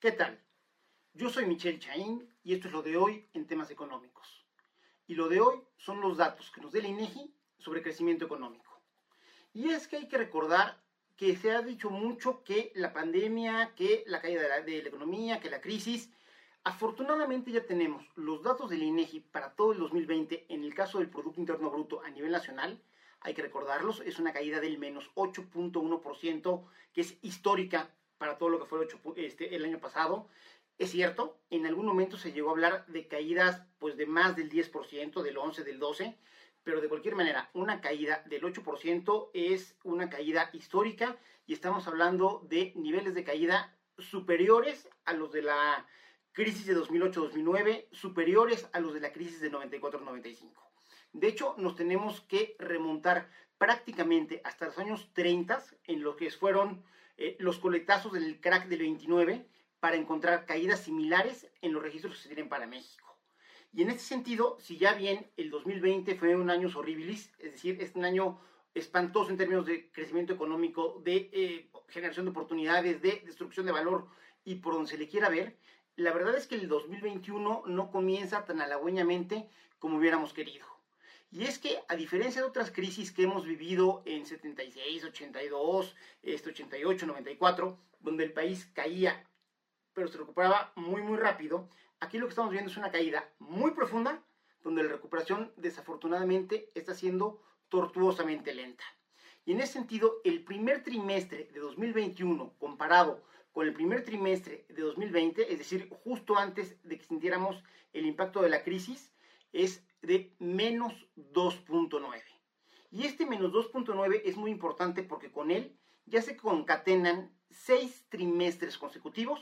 ¿Qué tal? Yo soy Michelle Chaín y esto es lo de hoy en temas económicos. Y lo de hoy son los datos que nos dé el INEGI sobre crecimiento económico. Y es que hay que recordar que se ha dicho mucho que la pandemia, que la caída de la, de la economía, que la crisis, afortunadamente ya tenemos los datos del INEGI para todo el 2020 en el caso del Producto Interno Bruto a nivel nacional, hay que recordarlos, es una caída del menos 8.1%, que es histórica para todo lo que fue el, 8 este, año pasado. Es cierto, en algún momento se llegó a hablar de caídas pues de más del 10%, del 11, del 12, pero de cualquier manera, una caída del 8% es una caída histórica y estamos hablando de niveles de caída superiores a los de la crisis de 2008-2009, superiores a los de la crisis de 94-95. De hecho, nos tenemos que remontar prácticamente hasta los años 30, en lo que fueron eh, los coletazos del crack del 29, para encontrar caídas similares en los registros que se tienen para México. Y en este sentido, si ya bien el 2020 fue un año horribilis, es decir, es un año espantoso en términos de crecimiento económico, de eh, generación de oportunidades, de destrucción de valor y por donde se le quiera ver, la verdad es que el 2021 no comienza tan halagüeñamente como hubiéramos querido. Y es que, a diferencia de otras crisis que hemos vivido en 76, 82, este 88, 94, donde el país caía, pero se recuperaba muy, muy rápido, aquí lo que estamos viendo es una caída muy profunda, donde la recuperación desafortunadamente está siendo tortuosamente lenta. Y en ese sentido, el primer trimestre de 2021 comparado con el primer trimestre de 2020, es decir, justo antes de que sintiéramos el impacto de la crisis, es de menos 2.9. Y este menos 2.9 es muy importante porque con él ya se concatenan seis trimestres consecutivos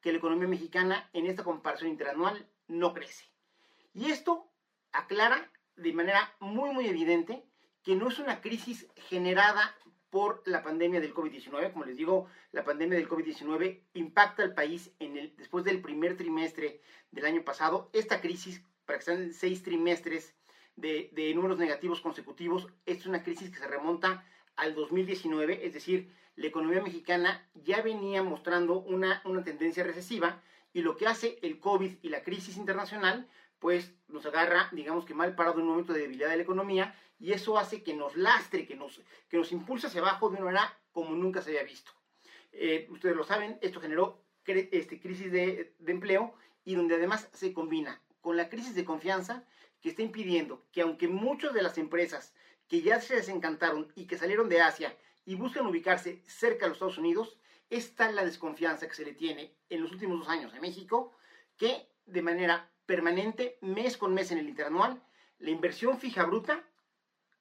que la economía mexicana en esta comparación interanual no crece. Y esto aclara de manera muy muy evidente que no es una crisis generada por la pandemia del COVID-19. Como les digo, la pandemia del COVID-19 impacta al país en el, después del primer trimestre del año pasado. Esta crisis para que sean seis trimestres de, números negativos consecutivos. es una crisis que se remonta al 2019, es decir, la economía mexicana ya venía mostrando una, una tendencia recesiva y lo que hace el COVID y la crisis internacional, pues nos agarra, digamos que mal parado en un momento de debilidad de la economía y eso hace que nos lastre, que nos, que nos impulsa hacia abajo de una manera como nunca se había visto. Eh, ustedes lo saben, esto generó este, crisis de empleo y donde además se combina con la crisis de confianza que está impidiendo que aunque muchas de las empresas que ya se desencantaron y que salieron de Asia y buscan ubicarse cerca de los Estados Unidos, está la desconfianza que se le tiene en los últimos dos años en México, que de manera permanente, mes con mes en el interanual, la inversión fija bruta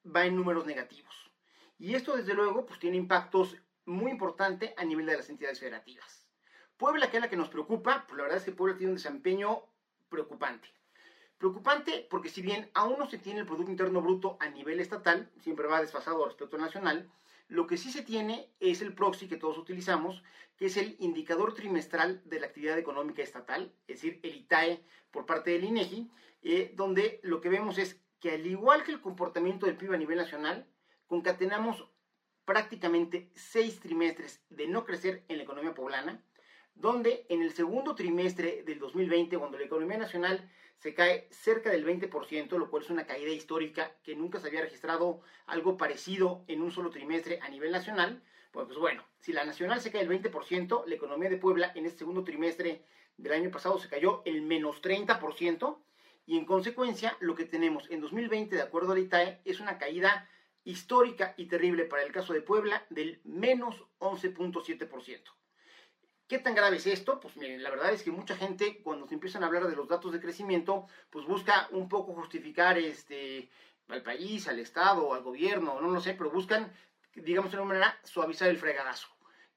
va en números negativos. Y esto, desde luego, pues tiene impactos muy importantes a nivel de las entidades federativas. Puebla, que es la que nos preocupa, pues la verdad es que Puebla tiene un desempeño preocupante. Preocupante porque si bien aún no se tiene el Producto Interno Bruto a nivel estatal, siempre va desfasado respecto al nacional, lo que sí se tiene es el proxy que todos utilizamos, que es el indicador trimestral de la actividad económica estatal, es decir, el ITAE por parte del INEGI, eh, donde lo que vemos es que al igual que el comportamiento del PIB a nivel nacional, concatenamos prácticamente seis trimestres de no crecer en la economía poblana, donde en el segundo trimestre del 2020, cuando la economía nacional se cae cerca del 20%, lo cual es una caída histórica que nunca se había registrado algo parecido en un solo trimestre a nivel nacional, pues, pues bueno, si la nacional se cae el 20%, la economía de Puebla en este segundo trimestre del año pasado se cayó el menos 30%, y en consecuencia lo que tenemos en 2020, de acuerdo a la ITAE, es una caída histórica y terrible para el caso de Puebla del menos 11.7%. ¿Qué tan grave es esto? Pues miren, la verdad es que mucha gente cuando se empiezan a hablar de los datos de crecimiento, pues busca un poco justificar este, al país, al Estado, al gobierno, no lo sé, pero buscan, digamos de una manera, suavizar el fregadazo.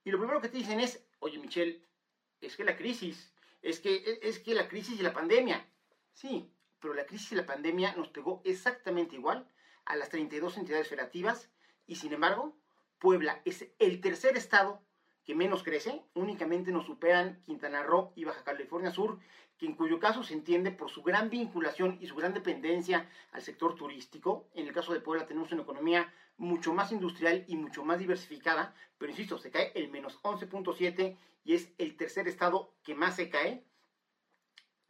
Y lo primero que te dicen es, oye Michelle, es que la crisis, es que, es que la crisis y la pandemia. Sí, pero la crisis y la pandemia nos pegó exactamente igual a las 32 entidades federativas y sin embargo, Puebla es el tercer estado que menos crece, únicamente nos superan Quintana Roo y Baja California Sur, que en cuyo caso se entiende por su gran vinculación y su gran dependencia al sector turístico. En el caso de Puebla tenemos una economía mucho más industrial y mucho más diversificada, pero insisto, se cae el menos 11.7 y es el tercer estado que más se cae.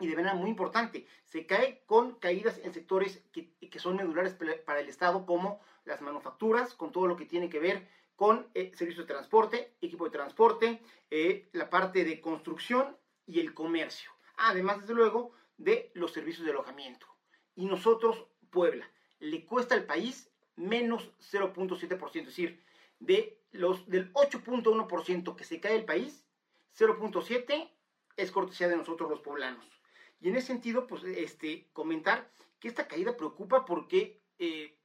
Y de manera muy importante, se cae con caídas en sectores que, que son medulares para el Estado, como las manufacturas, con todo lo que tiene que ver con eh, servicios de transporte, equipo de transporte, eh, la parte de construcción y el comercio. Además, desde luego, de los servicios de alojamiento. Y nosotros, Puebla, le cuesta al país menos 0.7%, es decir, de los, del 8.1% que se cae el país, 0.7 es cortesía de nosotros los poblanos. Y en ese sentido, pues, este, comentar que esta caída preocupa porque, eh,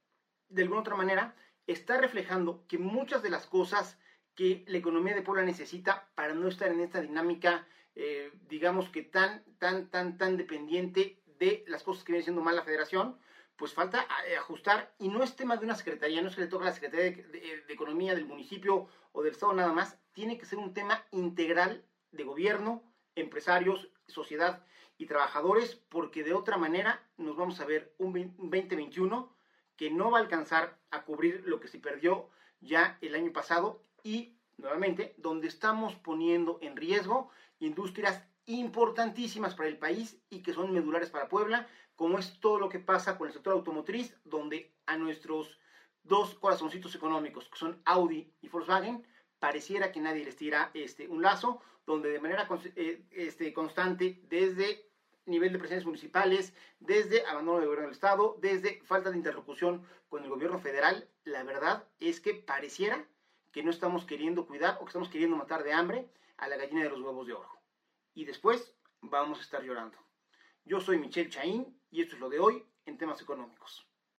de alguna otra manera, está reflejando que muchas de las cosas que la economía de Puebla necesita para no estar en esta dinámica, eh, digamos que tan, tan, tan, tan dependiente de las cosas que viene siendo mal la federación, pues falta eh, ajustar, y no es tema de una secretaría, no es que le toca a la Secretaría de, Economía del municipio o del Estado nada más, tiene que ser un tema integral de gobierno, empresarios, sociedad y trabajadores, porque de otra manera nos vamos a ver un 2021 que no va a alcanzar a cubrir lo que se perdió ya el año pasado y nuevamente donde estamos poniendo en riesgo industrias importantísimas para el país y que son medulares para Puebla, como es todo lo que pasa con el sector automotriz, donde a nuestros dos corazoncitos económicos, que son Audi y Volkswagen, pareciera que nadie les tira este, un lazo, donde de manera eh, este, constante, desde nivel de presencias municipales, desde abandono del gobierno del Estado, desde falta de interlocución con el gobierno federal, la verdad es que pareciera que no estamos queriendo cuidar o que estamos queriendo matar de hambre a la gallina de los huevos de oro. Y después vamos a estar llorando. Yo soy Michelle Chaín y esto es lo de hoy en temas económicos.